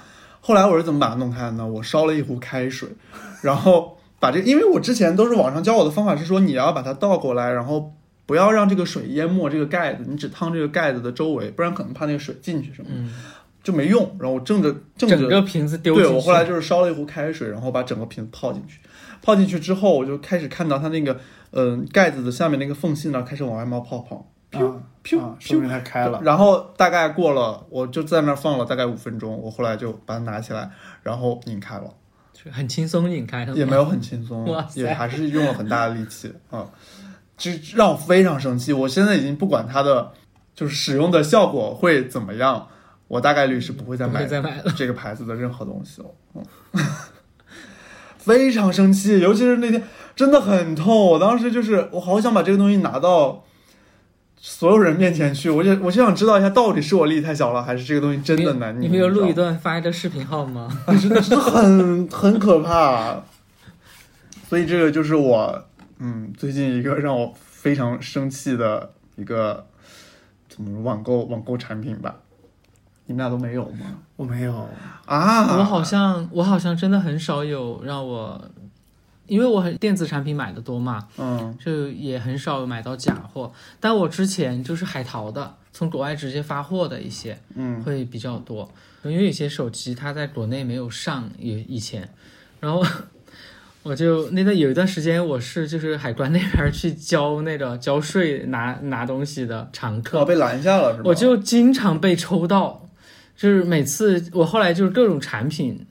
后来我是怎么把它弄开的呢？我烧了一壶开水，然后把这，因为我之前都是网上教我的方法是说，你要把它倒过来，然后不要让这个水淹没这个盖子，你只烫这个盖子的周围，不然可能怕那个水进去什么，嗯，就没用。然后我正着正着整个瓶子丢进去。对我后来就是烧了一壶开水，然后把整个瓶子泡进去。泡进去之后，我就开始看到它那个嗯、盖子的下面那个缝隙呢，开始往外冒泡泡。啊噗啊，说明它开了。然后大概过了，我就在那儿放了大概五分钟，我后来就把它拿起来，然后拧开了，很轻松拧开，也没有很轻松哇，也还是用了很大的力气啊，就让我非常生气。我现在已经不管它的就是使用的效果会怎么样，我大概率是不会再买再买了。这个牌子的任何东西了。嗯，非常生气，尤其是那天真的很痛，我当时就是我好想把这个东西拿到，所有人面前去，我就我就想知道一下，到底是我力太小了，还是这个东西真的难拧？你没有录一段？段发一个视频号吗？真的是很 很可怕。所以这个就是我，嗯，最近一个让我非常生气的一个怎么说网购网购产品吧。你们俩都没有吗？我没有，啊，我好像我好像真的很少有让我，因为我很电子产品买的多嘛，嗯。就也很少买到假货。但我之前就是海淘的，从国外直接发货的一些嗯。会比较多，因为有些手机它在国内没有上，以以前，然后 我就那段有一段时间我是就是海关那边去交那个交税拿拿东西的常客，哦，被拦下了是吧？我就经常被抽到，就是每次我后来就是各种产品，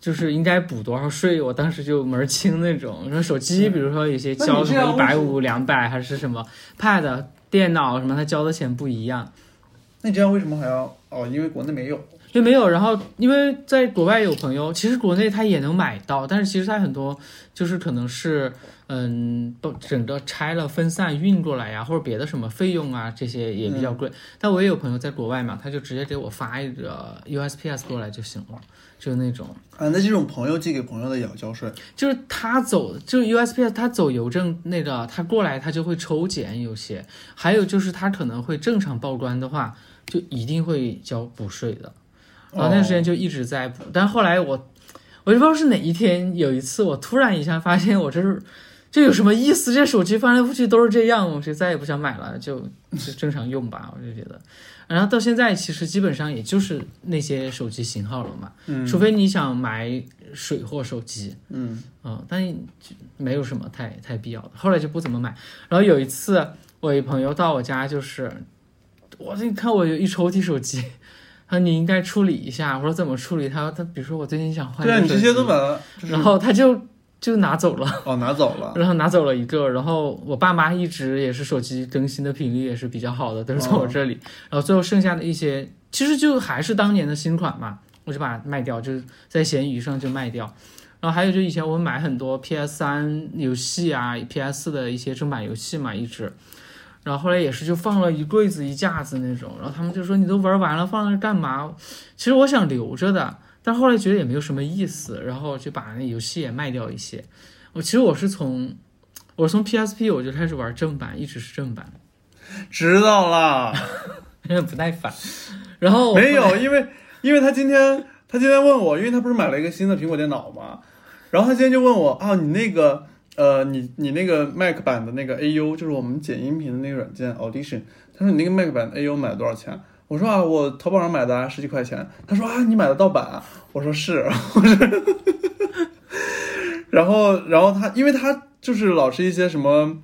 就是应该补多少税，我当时就门儿清那种。然后 手机，比如说有些交什么一百五、两百还是什么 Pad、电脑什么，他交的钱不一样。那你这样为什么还要？哦，因为国内没有。就没有，然后因为在国外有朋友，其实国内他也能买到，但是其实他很多就是可能是嗯，不整个拆了分散运过来呀，或者别的什么费用啊，这些也比较贵。但我也有朋友在国外嘛，他就直接给我发一个 USPS 过来就行了，就那种。啊，那这种朋友寄给朋友的也要交税。就是他走，就是 USPS 他走邮政那个，他过来他就会抽检有些，还有就是他可能会正常报关的话，就一定会交补税的。然后那段时间就一直在补，但后来我我就不知道是哪一天，有一次我突然一下发现我这是这有什么意思？这手机翻来覆去都是这样，我就再也不想买了，就就正常用吧，我就觉得。然后到现在其实基本上也就是那些手机型号了嘛，嗯除非你想买水货手机，嗯嗯，但没有什么太太必要的。后来就不怎么买。然后有一次，我一朋友到我家，就是我你看我有一抽屉手机，他说你应该处理一下。我说怎么处理？他他比如说我最近想换对啊，一个手机你这些都把它然后他就就拿走了。哦拿走了。然后拿走了一个，然后我爸妈一直也是手机更新的频率也是比较好的，都是从我这里。然后最后剩下的一些，其实就还是当年的新款嘛，我就把它卖掉，就是在闲鱼上就卖掉。然后还有就以前我买很多 PS 三游戏啊，PS 四的一些正版游戏嘛，一直。然后后来也是就放了一柜子一架子那种，然后他们就说你都玩完了放那干嘛？其实我想留着的，但后来觉得也没有什么意思，然后就把那游戏也卖掉一些。我其实我是从我是从 PSP 我就开始玩正版，一直是正版，知道了，有点不耐烦。然后我没有，因为因为他今天他今天问我，因为他不是买了一个新的苹果电脑嘛，然后他今天就问我啊，你那个呃，你你那个 Mac 版的那个 AU，就是我们剪音频的那个软件 Audition，他说你那个 Mac 版的 AU 买了多少钱？我说啊，我淘宝上买的啊，十几块钱。他说啊，你买的盗版啊？我说是，我说，然后然后他，因为他就是老是一些什么。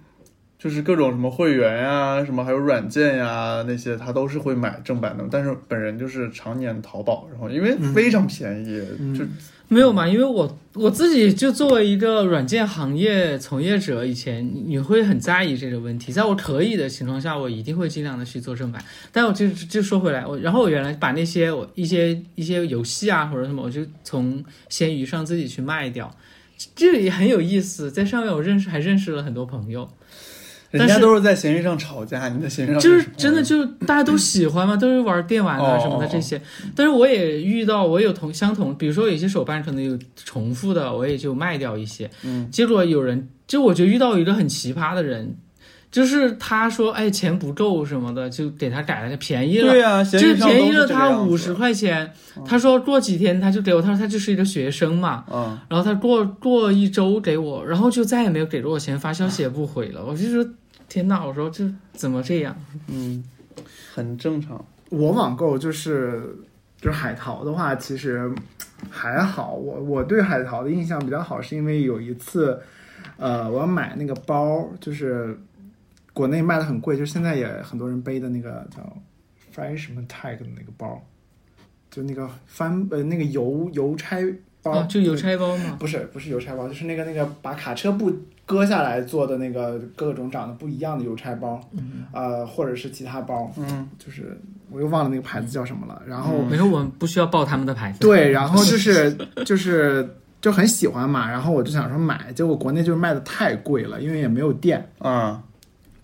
就是各种什么会员呀、什么还有软件呀，那些他都是会买正版的，但是本人就是常年淘宝，然后因为非常便宜，就没有嘛，因为我我自己就作为一个软件行业从业者，以前你你会很在意这个问题，在我可以的情况下，我一定会尽量的去做正版。但我就就说回来，我然后我原来把那些我一些一些游戏啊或者什么，我就从闲鱼上自己去卖掉，这个也很有意思，在上面我认识还认识了很多朋友。人家都是在闲鱼上吵架，你在闲鱼上就是真的，就是大家都喜欢嘛，都是玩电玩啊哦什么的这些。但是我也遇到，我有同相同，比如说有些手办可能有重复的，我也就卖掉一些。嗯，结果有人，就我觉得遇到一个很奇葩的人，就是他说，哎，钱不够什么的，就给他改了，便宜了。对呀、就是便宜了他五十，块钱，他说过几天他就给我，他说他就是一个学生嘛，嗯，然后他过过一周给我，然后就再也没有给过我钱，发消息也不回了。我就说天呐，我说这怎么这样？嗯，很正常。我网购就是就是海淘的话，其实还好。我我对海淘的印象比较好，是因为有一次，呃，我要买那个包，就是国内卖的很贵，就是现在也很多人背的那个叫 Fresh 什么 Tag 的那个包，就那个翻呃那个邮邮差包，哦，就邮差包吗。不是不是邮差包，就是那个那个把卡车布割下来做的那个各种长得不一样的邮差包，嗯呃，或者是其他包，嗯，就是我又忘了那个牌子叫什么了。然后、没事，我们不需要报他们的牌子。对，然后就是就是就很喜欢嘛，然后我就想说买，结果国内就是卖的太贵了，因为也没有店。啊，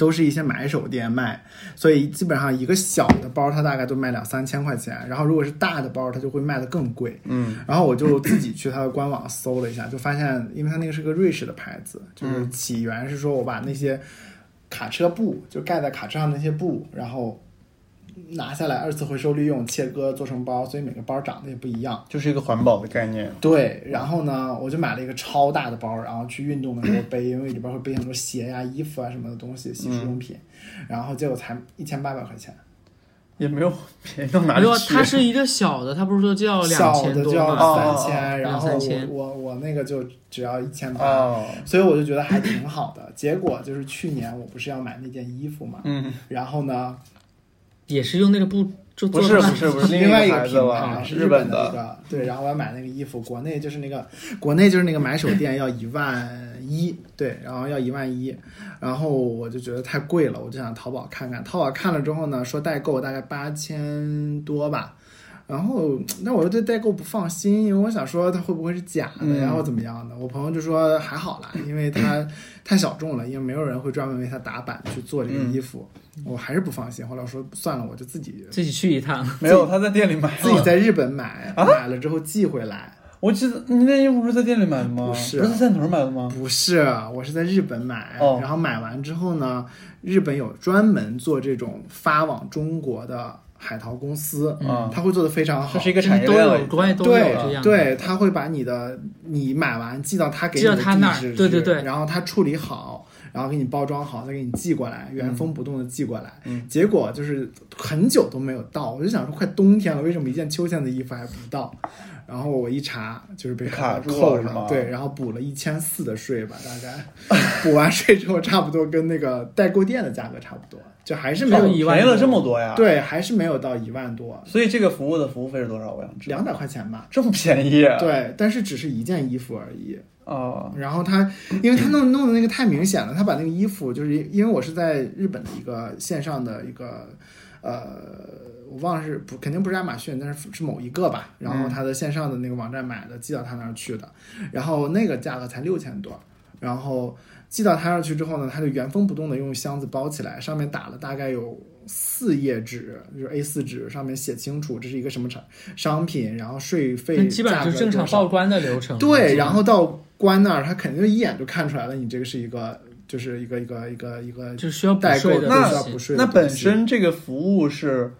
都是一些买手店卖，所以基本上一个小的包它大概都卖两三千块钱，然后如果是大的包，它就会卖的更贵。嗯，然后我就自己去它的官网搜了一下，就发现，因为它那个是个瑞士的牌子，就是起源是说我把那些卡车布，就盖在卡车上那些布，然后拿下来二次回收利用，切割做成包，所以每个包长得也不一样。就是一个环保的概念。对，然后呢，我就买了一个超大的包，然后去运动的时候背，因为里边会背很多鞋呀、衣服啊什么的东西，洗漱用品，然后结果才一千八百块钱，也没有便宜到哪去。它是一个小的，它不是说就要两千多的就要吗？三哦千，然后我我我那个就只要一千八，哦，所以我就觉得还挺好的。结果就是去年我不是要买那件衣服嘛，嗯，然后呢，也是用那个布就不做的吗是不是不是 另外一一个品牌是日本的一个，对，然后我要买那个衣服，国内就是那个国内就是那个买手店要一万一，对，然后要一万一，然后我就觉得太贵了，我就想淘宝看看，淘宝看了之后呢，说代购大概八千多吧。然后，那我又对代购不放心，因为我想说它会不会是假的嗯呀，或怎么样的？我朋友就说还好啦，因为它 太小众了，因为没有人会专门为它打版去做这个衣服，我还是不放心。后来我说算了，我就自己自己去一趟，没有，他在店里买自己在日本买，买了之后寄回来。我记得你那衣服不是在店里买的吗？不是不是在汕头买的吗？不是，我是在日本买，哦然后买完之后呢，日本有专门做这种发往中国的海淘公司，嗯他会做的非常好这是。一个产业链了有，国外都有对这样的。对，他会把你的你买完寄到他给你寄到的他那儿地址对对对去然后他处理好，然后给你包装好，再给你寄过来，原封不动的寄过来。嗯结果就是很久都没有到，我就想说快冬天了，为什么一件秋天的衣服还不到？然后我一查，就是被卡住了扣是吗对，然后补了一千四的税吧，大概 补完税之后，差不多跟那个代购店的价格差不多，就还是没有一万便宜了这么多呀？，对，还是没有到一万多，所以这个服务的服务费是多少？我想知道。两百块钱吧。这么便宜？对，但是只是一件衣服而已。哦，然后他，因为他弄弄的那个太明显了，他把那个衣服，就是因为我是在日本的一个线上的一个，呃，我忘了是不肯定不是亚马逊，但是是某一个吧。然后他的线上的那个网站买的，寄到他那儿去的，然后那个价格才六千多，然后寄到他那儿去之后呢，他就原封不动的用箱子包起来，上面打了大概有四页纸，就是 A 4纸，上面写清楚这是一个什么产商品，然后税费那基本上价格就正常报关的流程。对，然后到关那儿，他肯定一眼就看出来了，你这个是一个，就是一个一个一个一个就是需要代购的那需要补税那本身这个服务是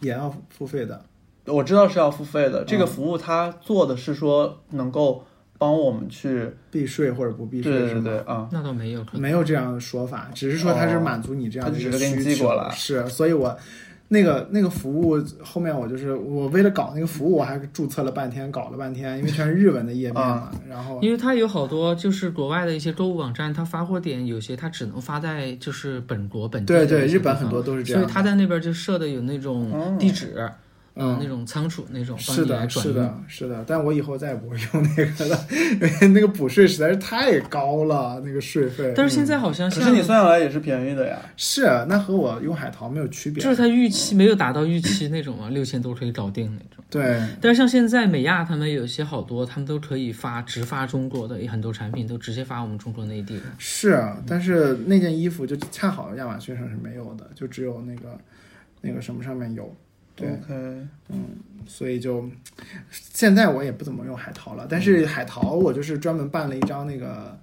也要付费的。我知道是要付费的，这个嗯服务它做的是说能够帮我们去，避税或者不避税是吗？对对对啊，那倒没有，没有这样的说法，只是说它是哦满足你这样的一个它只是给你需求。寄过来。是，所以我那个那个服务后面我就是我为了搞那个服务，我还注册了半天，搞了半天，因为全是日文的页面嘛。然后因为它有好多就是国外的一些购物网站，它发货点有些它只能发在就是本国本地对对，日本很多都是这样。所以它在那边就设的有那种地址，嗯那种仓储那种，帮是的，你来转运。是的，是的，但我以后再也不会用那个了，因 为那个补税实在是太高了，那个税费。但是现在好像像可是你算下来也是便宜的呀。是那和我用海淘没有区别。就是它预期没有达到预期那种嘛，六千多可以搞定那种。对，但是像现在美亚他们有些好多，他们都可以发直发中国的很多产品都直接发我们中国内地的。是，但是那件衣服就恰好亚马逊上是没有的，就只有那个那个什么上面有。对，OK，所以就现在我也不怎么用海淘了，但是海淘我就是专门办了一张那个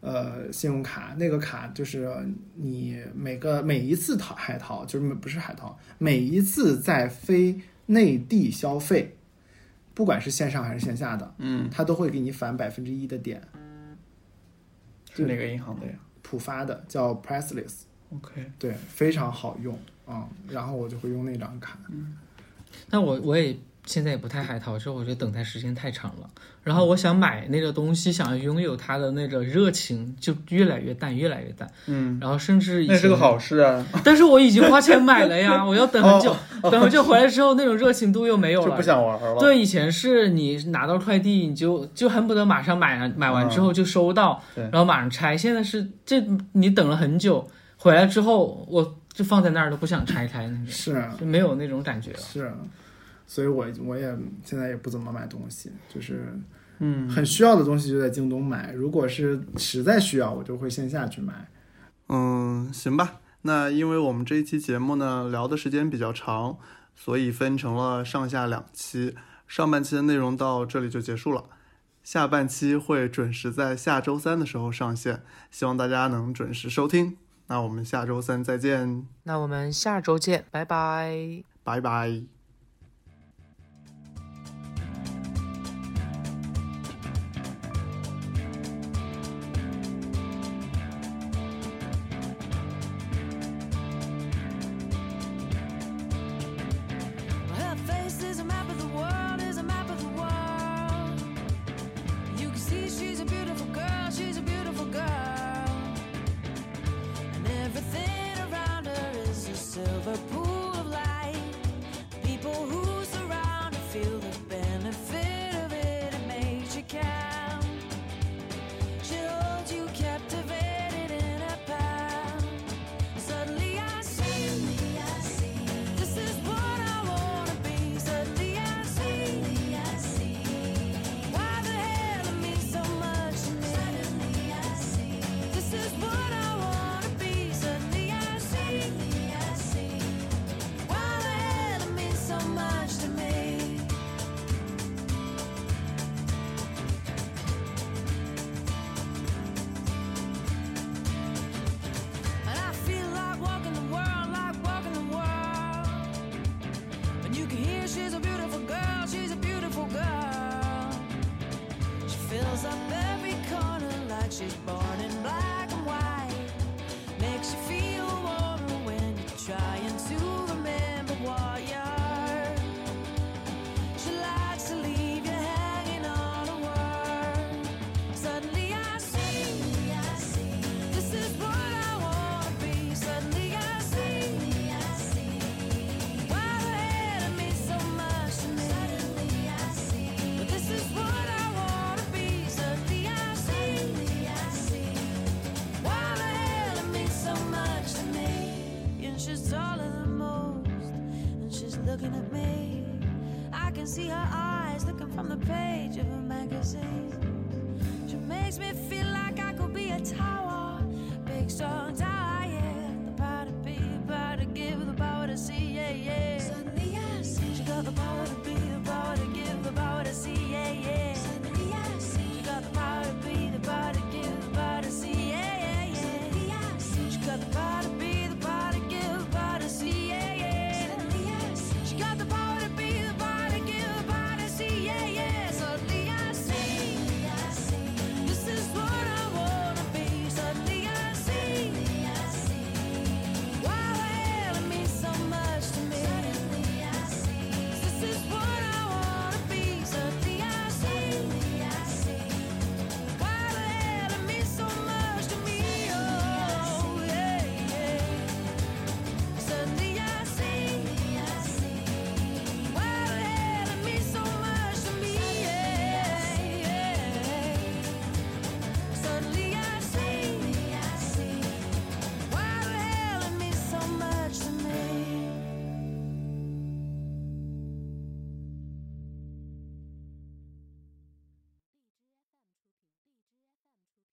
呃信用卡，那个卡就是你每个每一次淘海淘就是不是海淘，每一次在非内地消费，不管是线上还是线下的，嗯，它都会给你返百分之一的点，是哪个银行的呀？浦发的叫 Priceless，？OK，对，非常好用。啊、嗯然后我就会用那张卡。嗯但我我也现在也不太海淘，这我觉得等待时间太长了。然后我想买那个东西，想要拥有它的那个热情就越来越淡，越来越淡。嗯，然后甚至那是个好事啊，但是我已经花钱买了呀，我要等很久，等很久回来之后，那种热情度又没有了，就不想玩了。对，以前是你拿到快递，你就就恨不得马上买了，买完之后就收到，对然后马上拆。现在是这你等了很久，回来之后我就放在那儿都不想拆开那种，是啊就没有那种感觉了。是，所以我我也现在也不怎么买东西，就是嗯，很需要的东西就在京东买，如果是实在需要，我就会线下去买。嗯，行吧。那因为我们这一期节目呢聊的时间比较长，所以分成了上下两期。上半期的内容到这里就结束了，下半期会准时在下周三的时候上线，希望大家能准时收听。那我们下周三再见，那我们下周见，拜拜，拜拜。